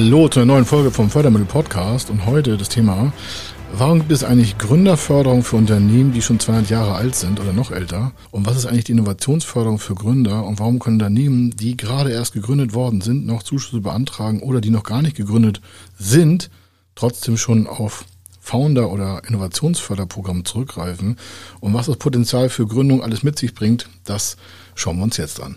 Hallo zu einer neuen Folge vom Fördermittel Podcast und heute das Thema, warum gibt es eigentlich Gründerförderung für Unternehmen, die schon 200 Jahre alt sind oder noch älter? Und was ist eigentlich die Innovationsförderung für Gründer und warum können Unternehmen, die gerade erst gegründet worden sind, noch Zuschüsse beantragen oder die noch gar nicht gegründet sind, trotzdem schon auf Founder- oder Innovationsförderprogramm zurückgreifen? Und was das Potenzial für Gründung alles mit sich bringt, das schauen wir uns jetzt an.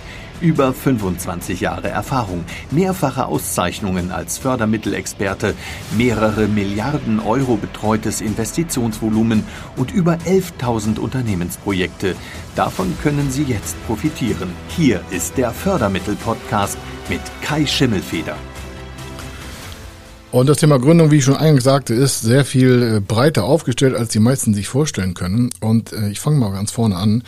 Über 25 Jahre Erfahrung, mehrfache Auszeichnungen als Fördermittelexperte, mehrere Milliarden Euro betreutes Investitionsvolumen und über 11.000 Unternehmensprojekte. Davon können Sie jetzt profitieren. Hier ist der Fördermittel-Podcast mit Kai Schimmelfeder. Und das Thema Gründung, wie ich schon eingangs sagte, ist sehr viel äh, breiter aufgestellt, als die meisten sich vorstellen können. Und äh, ich fange mal ganz vorne an.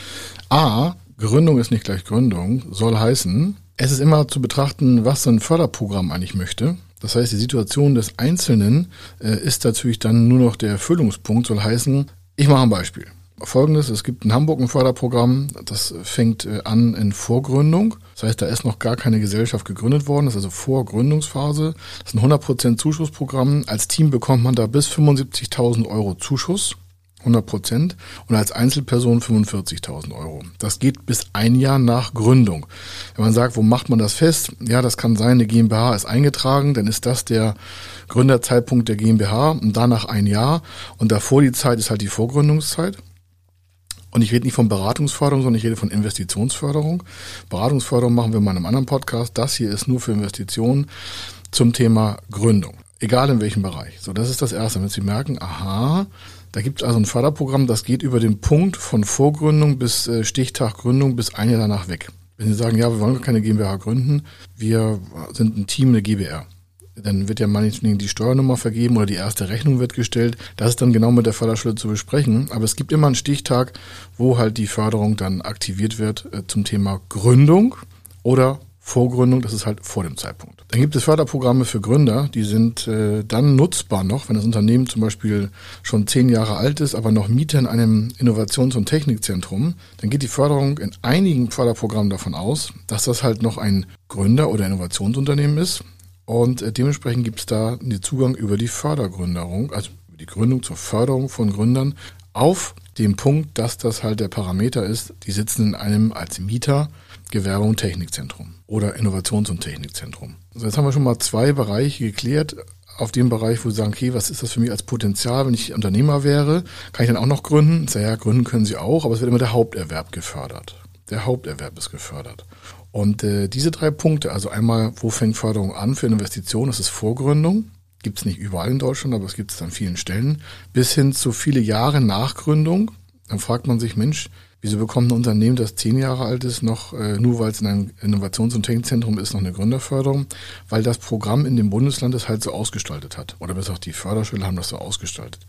A, Gründung ist nicht gleich Gründung, soll heißen, es ist immer zu betrachten, was so ein Förderprogramm eigentlich möchte. Das heißt, die Situation des Einzelnen äh, ist natürlich dann nur noch der Erfüllungspunkt, soll heißen, ich mache ein Beispiel. Folgendes, es gibt in Hamburg ein Förderprogramm, das fängt äh, an in Vorgründung. Das heißt, da ist noch gar keine Gesellschaft gegründet worden, das ist also Vorgründungsphase. Das ist ein 100% Zuschussprogramm. Als Team bekommt man da bis 75.000 Euro Zuschuss. 100 Prozent und als Einzelperson 45.000 Euro. Das geht bis ein Jahr nach Gründung. Wenn man sagt, wo macht man das fest? Ja, das kann sein, eine GmbH ist eingetragen, dann ist das der Gründerzeitpunkt der GmbH und danach ein Jahr und davor die Zeit ist halt die Vorgründungszeit. Und ich rede nicht von Beratungsförderung, sondern ich rede von Investitionsförderung. Beratungsförderung machen wir mal in einem anderen Podcast. Das hier ist nur für Investitionen zum Thema Gründung. Egal in welchem Bereich. So, das ist das Erste. Wenn Sie merken, aha, da gibt es also ein Förderprogramm, das geht über den Punkt von Vorgründung bis äh, Stichtag Gründung bis ein Jahr danach weg. Wenn Sie sagen, ja, wir wollen keine GmbH gründen, wir sind ein Team, eine GbR. Dann wird ja meinetwegen die Steuernummer vergeben oder die erste Rechnung wird gestellt. Das ist dann genau mit der Förderschule zu besprechen. Aber es gibt immer einen Stichtag, wo halt die Förderung dann aktiviert wird äh, zum Thema Gründung oder Vorgründung, das ist halt vor dem Zeitpunkt. Dann gibt es Förderprogramme für Gründer, die sind äh, dann nutzbar noch, wenn das Unternehmen zum Beispiel schon zehn Jahre alt ist, aber noch Mieter in einem Innovations- und Technikzentrum. Dann geht die Förderung in einigen Förderprogrammen davon aus, dass das halt noch ein Gründer- oder Innovationsunternehmen ist. Und äh, dementsprechend gibt es da den Zugang über die Fördergründerung, also die Gründung zur Förderung von Gründern auf dem Punkt, dass das halt der Parameter ist, die sitzen in einem als Mieter Gewerbe- und Technikzentrum oder Innovations- und Technikzentrum. Also jetzt haben wir schon mal zwei Bereiche geklärt. Auf dem Bereich, wo Sie sagen, okay, was ist das für mich als Potenzial, wenn ich Unternehmer wäre? Kann ich dann auch noch gründen? Sag, ja, gründen können Sie auch, aber es wird immer der Haupterwerb gefördert. Der Haupterwerb ist gefördert. Und äh, diese drei Punkte, also einmal, wo fängt Förderung an für Investitionen? Das ist Vorgründung. Gibt es nicht überall in Deutschland, aber es gibt es an vielen Stellen. Bis hin zu viele Jahre Nachgründung. Dann fragt man sich, Mensch, Wieso bekommt ein Unternehmen, das zehn Jahre alt ist, noch, äh, nur weil es in einem Innovations- und Technikzentrum ist, noch eine Gründerförderung? Weil das Programm in dem Bundesland es halt so ausgestaltet hat. Oder bis auch die Förderschule haben das so ausgestaltet.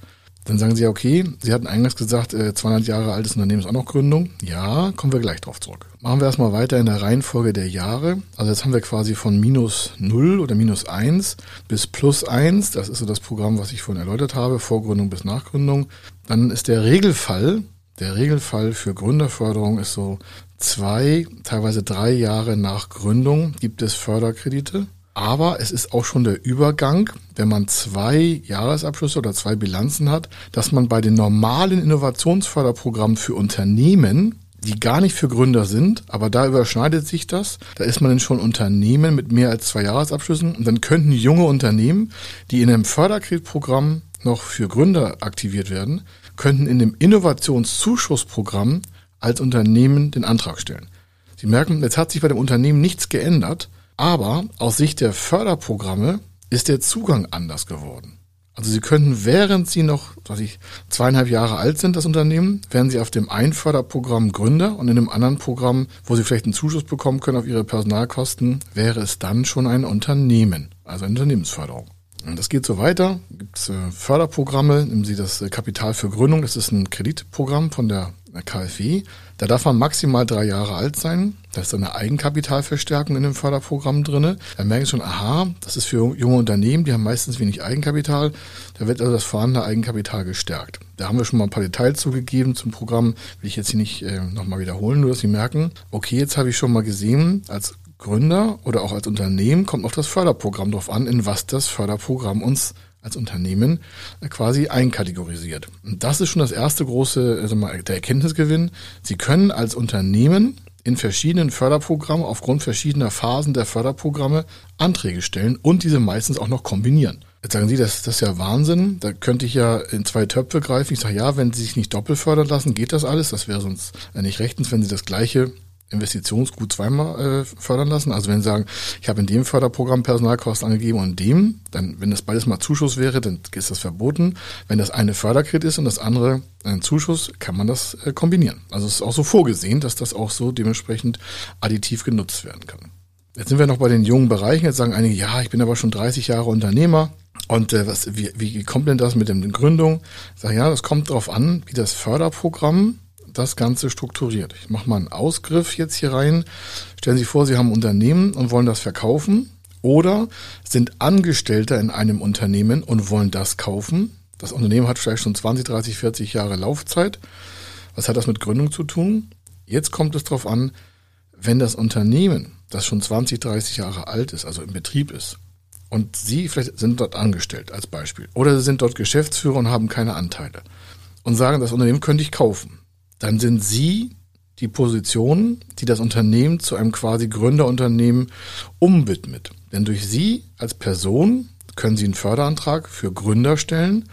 Dann sagen Sie, okay, Sie hatten eingangs gesagt, äh, 200 Jahre altes Unternehmen ist auch noch Gründung. Ja, kommen wir gleich drauf zurück. Machen wir erstmal weiter in der Reihenfolge der Jahre. Also jetzt haben wir quasi von minus 0 oder minus 1 bis plus 1. Das ist so das Programm, was ich vorhin erläutert habe, Vorgründung bis Nachgründung. Dann ist der Regelfall, der Regelfall für Gründerförderung ist so zwei, teilweise drei Jahre nach Gründung gibt es Förderkredite. Aber es ist auch schon der Übergang, wenn man zwei Jahresabschlüsse oder zwei Bilanzen hat, dass man bei den normalen Innovationsförderprogrammen für Unternehmen, die gar nicht für Gründer sind, aber da überschneidet sich das. Da ist man dann schon Unternehmen mit mehr als zwei Jahresabschlüssen und dann könnten junge Unternehmen, die in einem Förderkreditprogramm noch für Gründer aktiviert werden, könnten in dem Innovationszuschussprogramm als Unternehmen den Antrag stellen. Sie merken, jetzt hat sich bei dem Unternehmen nichts geändert, aber aus Sicht der Förderprogramme ist der Zugang anders geworden. Also Sie könnten, während Sie noch, was ich, zweieinhalb Jahre alt sind, das Unternehmen, wären Sie auf dem einen Förderprogramm Gründer und in dem anderen Programm, wo Sie vielleicht einen Zuschuss bekommen können auf Ihre Personalkosten, wäre es dann schon ein Unternehmen, also eine Unternehmensförderung. Das geht so weiter. Gibt es äh, Förderprogramme, nehmen Sie das äh, Kapital für Gründung, das ist ein Kreditprogramm von der KfW. Da darf man maximal drei Jahre alt sein. Da ist eine Eigenkapitalverstärkung in dem Förderprogramm drinne. Da merken Sie schon, aha, das ist für junge Unternehmen, die haben meistens wenig Eigenkapital. Da wird also das vorhandene Eigenkapital gestärkt. Da haben wir schon mal ein paar Details zugegeben zum Programm. Will ich jetzt hier nicht äh, nochmal wiederholen, nur dass Sie merken, okay, jetzt habe ich schon mal gesehen, als Gründer oder auch als Unternehmen kommt auf das Förderprogramm drauf an, in was das Förderprogramm uns als Unternehmen quasi einkategorisiert. Und das ist schon das erste große, also mal der Erkenntnisgewinn. Sie können als Unternehmen in verschiedenen Förderprogrammen aufgrund verschiedener Phasen der Förderprogramme Anträge stellen und diese meistens auch noch kombinieren. Jetzt sagen Sie, das, das ist ja Wahnsinn. Da könnte ich ja in zwei Töpfe greifen. Ich sage, ja, wenn Sie sich nicht doppelt fördern lassen, geht das alles. Das wäre sonst nicht rechtens, wenn Sie das gleiche Investitionsgut zweimal äh, fördern lassen. Also wenn Sie sagen, ich habe in dem Förderprogramm Personalkosten angegeben und in dem, dann, wenn das beides mal Zuschuss wäre, dann ist das verboten. Wenn das eine Förderkredit ist und das andere ein Zuschuss, kann man das äh, kombinieren. Also es ist auch so vorgesehen, dass das auch so dementsprechend additiv genutzt werden kann. Jetzt sind wir noch bei den jungen Bereichen. Jetzt sagen einige, ja, ich bin aber schon 30 Jahre Unternehmer. Und äh, was, wie, wie kommt denn das mit der Gründung? Ich sage, ja, das kommt darauf an, wie das Förderprogramm das Ganze strukturiert. Ich mache mal einen Ausgriff jetzt hier rein. Stellen Sie vor, Sie haben ein Unternehmen und wollen das verkaufen oder sind Angestellter in einem Unternehmen und wollen das kaufen. Das Unternehmen hat vielleicht schon 20, 30, 40 Jahre Laufzeit. Was hat das mit Gründung zu tun? Jetzt kommt es darauf an, wenn das Unternehmen, das schon 20, 30 Jahre alt ist, also im Betrieb ist, und Sie vielleicht sind dort angestellt als Beispiel, oder Sie sind dort Geschäftsführer und haben keine Anteile und sagen, das Unternehmen könnte ich kaufen dann sind Sie die Position, die das Unternehmen zu einem quasi Gründerunternehmen umwidmet. Denn durch Sie als Person können Sie einen Förderantrag für Gründer stellen,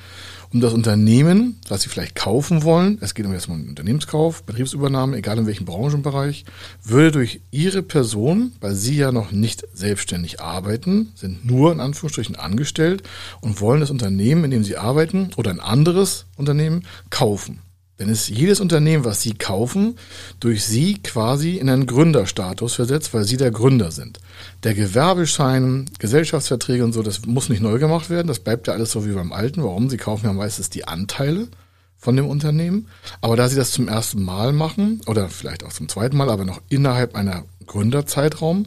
um das Unternehmen, was Sie vielleicht kaufen wollen, es geht um jetzt mal einen Unternehmenskauf, Betriebsübernahme, egal in welchem Branchenbereich, würde durch Ihre Person, weil Sie ja noch nicht selbstständig arbeiten, sind nur in Anführungsstrichen angestellt und wollen das Unternehmen, in dem Sie arbeiten oder ein anderes Unternehmen kaufen. Denn es jedes Unternehmen, was Sie kaufen, durch Sie quasi in einen Gründerstatus versetzt, weil Sie der Gründer sind. Der Gewerbeschein, Gesellschaftsverträge und so, das muss nicht neu gemacht werden. Das bleibt ja alles so wie beim Alten. Warum? Sie kaufen ja meistens die Anteile von dem Unternehmen. Aber da Sie das zum ersten Mal machen, oder vielleicht auch zum zweiten Mal, aber noch innerhalb einer Gründerzeitraum,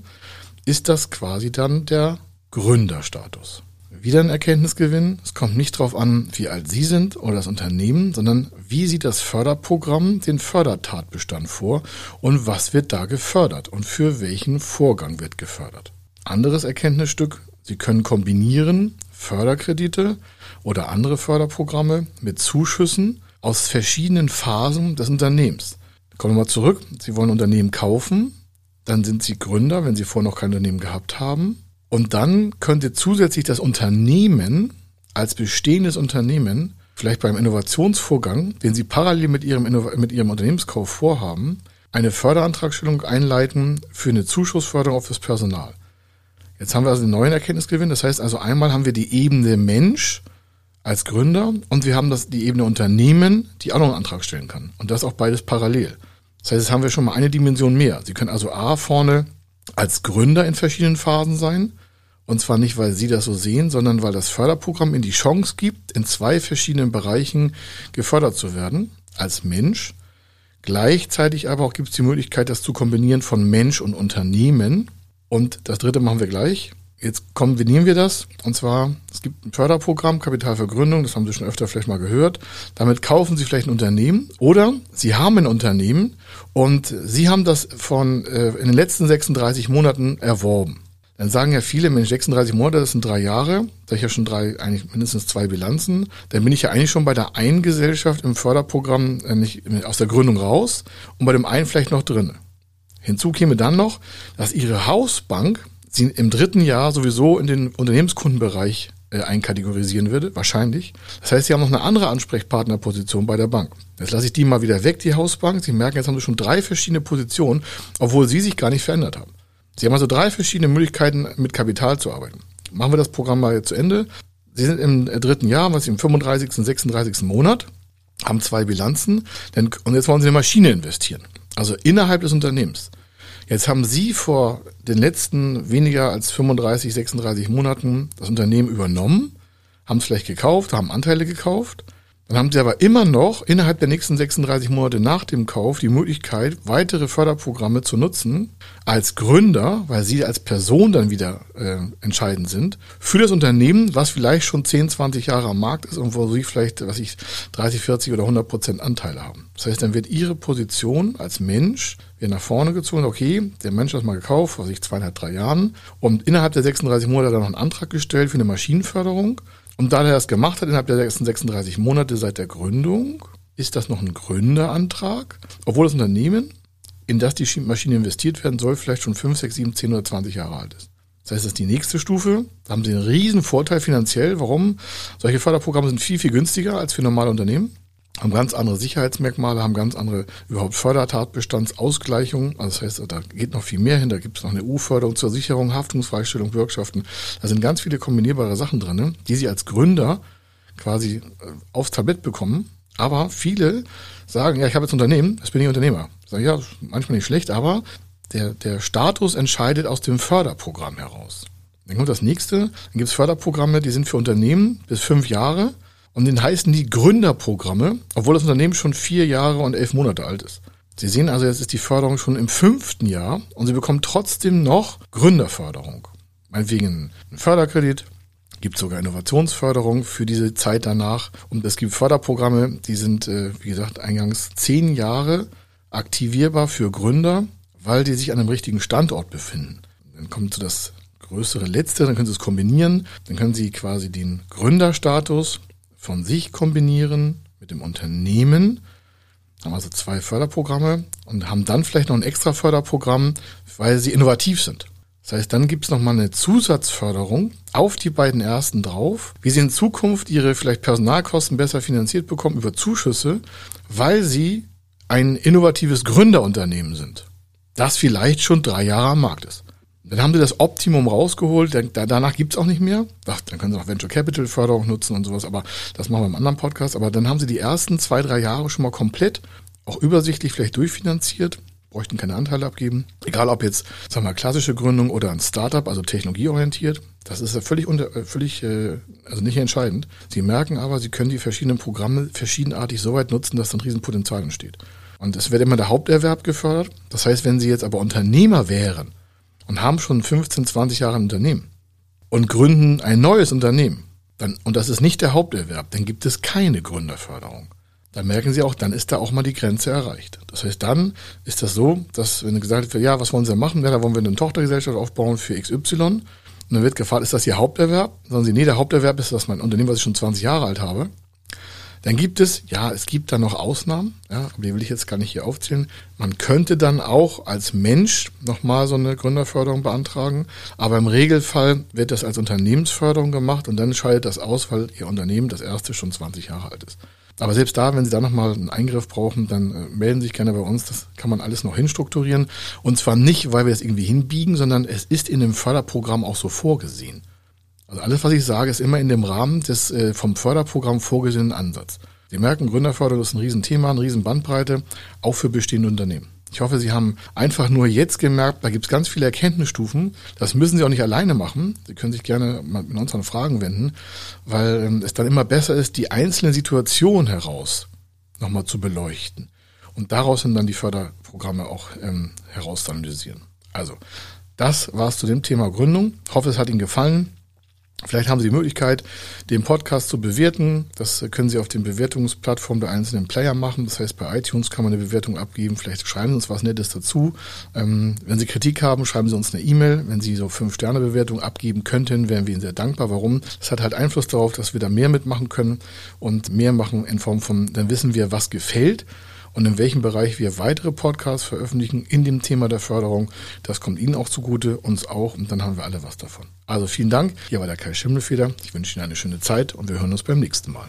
ist das quasi dann der Gründerstatus wieder ein Erkenntnisgewinn. Es kommt nicht darauf an, wie alt Sie sind oder das Unternehmen, sondern wie sieht das Förderprogramm den Fördertatbestand vor und was wird da gefördert und für welchen Vorgang wird gefördert. Anderes Erkenntnisstück, Sie können kombinieren Förderkredite oder andere Förderprogramme mit Zuschüssen aus verschiedenen Phasen des Unternehmens. Kommen wir mal zurück. Sie wollen ein Unternehmen kaufen, dann sind Sie Gründer, wenn Sie vorher noch kein Unternehmen gehabt haben. Und dann könnte zusätzlich das Unternehmen als bestehendes Unternehmen vielleicht beim Innovationsvorgang, den Sie parallel mit Ihrem, mit Ihrem Unternehmenskauf vorhaben, eine Förderantragstellung einleiten für eine Zuschussförderung auf das Personal. Jetzt haben wir also einen neuen Erkenntnisgewinn. Das heißt also einmal haben wir die Ebene Mensch als Gründer und wir haben das, die Ebene Unternehmen, die auch noch einen Antrag stellen kann. Und das auch beides parallel. Das heißt, jetzt haben wir schon mal eine Dimension mehr. Sie können also A vorne als Gründer in verschiedenen Phasen sein und zwar nicht, weil Sie das so sehen, sondern weil das Förderprogramm Ihnen die Chance gibt, in zwei verschiedenen Bereichen gefördert zu werden, als Mensch. Gleichzeitig aber auch gibt es die Möglichkeit, das zu kombinieren von Mensch und Unternehmen. Und das dritte machen wir gleich. Jetzt kombinieren wir das. Und zwar, es gibt ein Förderprogramm, Kapital für Gründung, das haben Sie schon öfter vielleicht mal gehört. Damit kaufen Sie vielleicht ein Unternehmen oder Sie haben ein Unternehmen und Sie haben das von äh, in den letzten 36 Monaten erworben. Dann sagen ja viele, Mensch, 36 Monate, das sind drei Jahre, da ich ja schon drei, eigentlich mindestens zwei Bilanzen, dann bin ich ja eigentlich schon bei der einen Gesellschaft im Förderprogramm äh, nicht aus der Gründung raus und bei dem einen vielleicht noch drin. Hinzu käme dann noch, dass Ihre Hausbank Sie im dritten Jahr sowieso in den Unternehmenskundenbereich äh, einkategorisieren würde, wahrscheinlich. Das heißt, Sie haben noch eine andere Ansprechpartnerposition bei der Bank. Jetzt lasse ich die mal wieder weg, die Hausbank. Sie merken, jetzt haben Sie schon drei verschiedene Positionen, obwohl Sie sich gar nicht verändert haben. Sie haben also drei verschiedene Möglichkeiten, mit Kapital zu arbeiten. Machen wir das Programm mal jetzt zu Ende. Sie sind im dritten Jahr, was im 35., 36. Monat, haben zwei Bilanzen denn, und jetzt wollen Sie in eine Maschine investieren. Also innerhalb des Unternehmens. Jetzt haben Sie vor den letzten weniger als 35, 36 Monaten das Unternehmen übernommen, haben es vielleicht gekauft, haben Anteile gekauft dann haben Sie aber immer noch innerhalb der nächsten 36 Monate nach dem Kauf die Möglichkeit, weitere Förderprogramme zu nutzen als Gründer, weil Sie als Person dann wieder äh, entscheidend sind, für das Unternehmen, was vielleicht schon 10, 20 Jahre am Markt ist und wo Sie vielleicht, was ich, 30, 40 oder 100 Prozent Anteile haben. Das heißt, dann wird Ihre Position als Mensch wieder nach vorne gezogen. Okay, der Mensch hat mal gekauft, vor sich zweieinhalb, drei Jahren und innerhalb der 36 Monate dann noch einen Antrag gestellt für eine Maschinenförderung und da er das gemacht hat innerhalb der ersten 36 Monate seit der Gründung, ist das noch ein Gründerantrag, obwohl das Unternehmen, in das die Maschine investiert werden soll, vielleicht schon 5, 6, 7, 10 oder 20 Jahre alt ist. Das heißt, das ist die nächste Stufe. Da haben Sie einen riesen Vorteil finanziell. Warum? Solche Förderprogramme sind viel, viel günstiger als für normale Unternehmen haben ganz andere Sicherheitsmerkmale, haben ganz andere überhaupt Fördertatbestandsausgleichungen. Also das heißt, da geht noch viel mehr hin. Da gibt es noch eine EU-Förderung zur Sicherung, Haftungsfreistellung, Bürgschaften. Da sind ganz viele kombinierbare Sachen drin, ne, die Sie als Gründer quasi äh, aufs Tablett bekommen. Aber viele sagen, ja, ich habe jetzt Unternehmen, das bin ich Unternehmer. Sag ja, manchmal nicht schlecht, aber der, der Status entscheidet aus dem Förderprogramm heraus. Dann kommt das nächste, dann gibt es Förderprogramme, die sind für Unternehmen bis fünf Jahre und den heißen die Gründerprogramme, obwohl das Unternehmen schon vier Jahre und elf Monate alt ist. Sie sehen also, jetzt ist die Förderung schon im fünften Jahr und Sie bekommen trotzdem noch Gründerförderung. Meinetwegen ein Förderkredit, gibt sogar Innovationsförderung für diese Zeit danach. Und es gibt Förderprogramme, die sind, äh, wie gesagt, eingangs zehn Jahre aktivierbar für Gründer, weil die sich an einem richtigen Standort befinden. Dann kommt so das größere Letzte, dann können Sie es kombinieren. Dann können Sie quasi den Gründerstatus von sich kombinieren mit dem Unternehmen, haben also zwei Förderprogramme und haben dann vielleicht noch ein extra Förderprogramm, weil sie innovativ sind. Das heißt, dann gibt es nochmal eine Zusatzförderung auf die beiden ersten drauf, wie sie in Zukunft ihre vielleicht Personalkosten besser finanziert bekommen über Zuschüsse, weil sie ein innovatives Gründerunternehmen sind, das vielleicht schon drei Jahre am Markt ist. Dann haben sie das Optimum rausgeholt, danach gibt's auch nicht mehr. Ach, dann können sie auch Venture Capital Förderung nutzen und sowas, aber das machen wir im anderen Podcast. Aber dann haben sie die ersten zwei, drei Jahre schon mal komplett, auch übersichtlich vielleicht durchfinanziert, bräuchten keine Anteile abgeben. Egal ob jetzt, sagen wir mal, klassische Gründung oder ein Startup, also technologieorientiert. Das ist ja völlig, unter, äh, völlig äh, also nicht entscheidend. Sie merken aber, sie können die verschiedenen Programme verschiedenartig so weit nutzen, dass dann Riesenpotenzial entsteht. Und es wird immer der Haupterwerb gefördert. Das heißt, wenn Sie jetzt aber Unternehmer wären, und haben schon 15, 20 Jahre ein Unternehmen und gründen ein neues Unternehmen, dann, und das ist nicht der Haupterwerb, dann gibt es keine Gründerförderung. Da merken Sie auch, dann ist da auch mal die Grenze erreicht. Das heißt, dann ist das so, dass wenn gesagt wird, ja, was wollen Sie machen? Ja, da wollen wir eine Tochtergesellschaft aufbauen für XY. Und dann wird gefragt, ist das Ihr Haupterwerb? Dann sagen Sie, nee, der Haupterwerb ist das mein Unternehmen, was ich schon 20 Jahre alt habe. Dann gibt es, ja, es gibt da noch Ausnahmen, ja, aber die will ich jetzt gar nicht hier aufzählen. Man könnte dann auch als Mensch nochmal so eine Gründerförderung beantragen, aber im Regelfall wird das als Unternehmensförderung gemacht und dann scheidet das aus, weil Ihr Unternehmen das erste schon 20 Jahre alt ist. Aber selbst da, wenn Sie da nochmal einen Eingriff brauchen, dann äh, melden Sie sich gerne bei uns. Das kann man alles noch hinstrukturieren. Und zwar nicht, weil wir das irgendwie hinbiegen, sondern es ist in dem Förderprogramm auch so vorgesehen. Also alles, was ich sage, ist immer in dem Rahmen des äh, vom Förderprogramm vorgesehenen Ansatz. Sie merken, Gründerförderung ist ein Riesenthema, eine Riesenbandbreite, auch für bestehende Unternehmen. Ich hoffe, Sie haben einfach nur jetzt gemerkt, da gibt es ganz viele Erkenntnisstufen. Das müssen Sie auch nicht alleine machen. Sie können sich gerne mit unseren Fragen wenden, weil ähm, es dann immer besser ist, die einzelne Situation heraus nochmal zu beleuchten. Und daraus sind dann die Förderprogramme auch ähm, herausanalysieren. Also, das war's zu dem Thema Gründung. Ich hoffe, es hat Ihnen gefallen. Vielleicht haben Sie die Möglichkeit, den Podcast zu bewerten. Das können Sie auf den Bewertungsplattformen der einzelnen Player machen. Das heißt, bei iTunes kann man eine Bewertung abgeben. Vielleicht schreiben Sie uns was Nettes dazu. Ähm, wenn Sie Kritik haben, schreiben Sie uns eine E-Mail. Wenn Sie so fünf Sterne Bewertung abgeben könnten, wären wir Ihnen sehr dankbar. Warum? Das hat halt Einfluss darauf, dass wir da mehr mitmachen können und mehr machen in Form von, dann wissen wir, was gefällt und in welchem Bereich wir weitere Podcasts veröffentlichen in dem Thema der Förderung. Das kommt Ihnen auch zugute, uns auch und dann haben wir alle was davon. Also vielen Dank. Hier war der Kai Schimmelfeder. Ich wünsche Ihnen eine schöne Zeit und wir hören uns beim nächsten Mal.